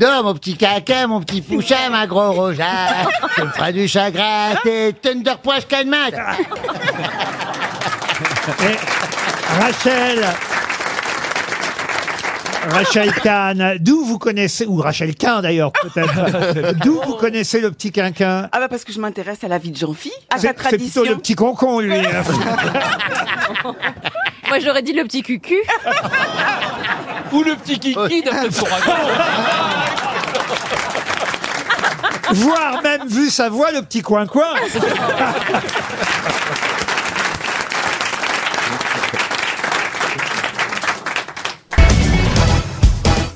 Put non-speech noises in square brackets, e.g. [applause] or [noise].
Dors, mon petit caca, mon petit pouchin, ma gros roja. Tu me feras du chagrin, t'es Thunder Poche Calmat. Et Rachel. Rachel Kahn, d'où vous connaissez, ou Rachel Kahn d'ailleurs peut-être, [laughs] d'où vous connaissez le petit quinquin? Ah bah parce que je m'intéresse à la vie de Jean-Phi, à C'est sa c'est tradition. plutôt le petit concon lui. [laughs] Moi, j'aurais dit le petit cucu. Ou le petit kiki d'après Fouragon. [laughs] Voire même vu sa voix, le petit coin-coin. [laughs]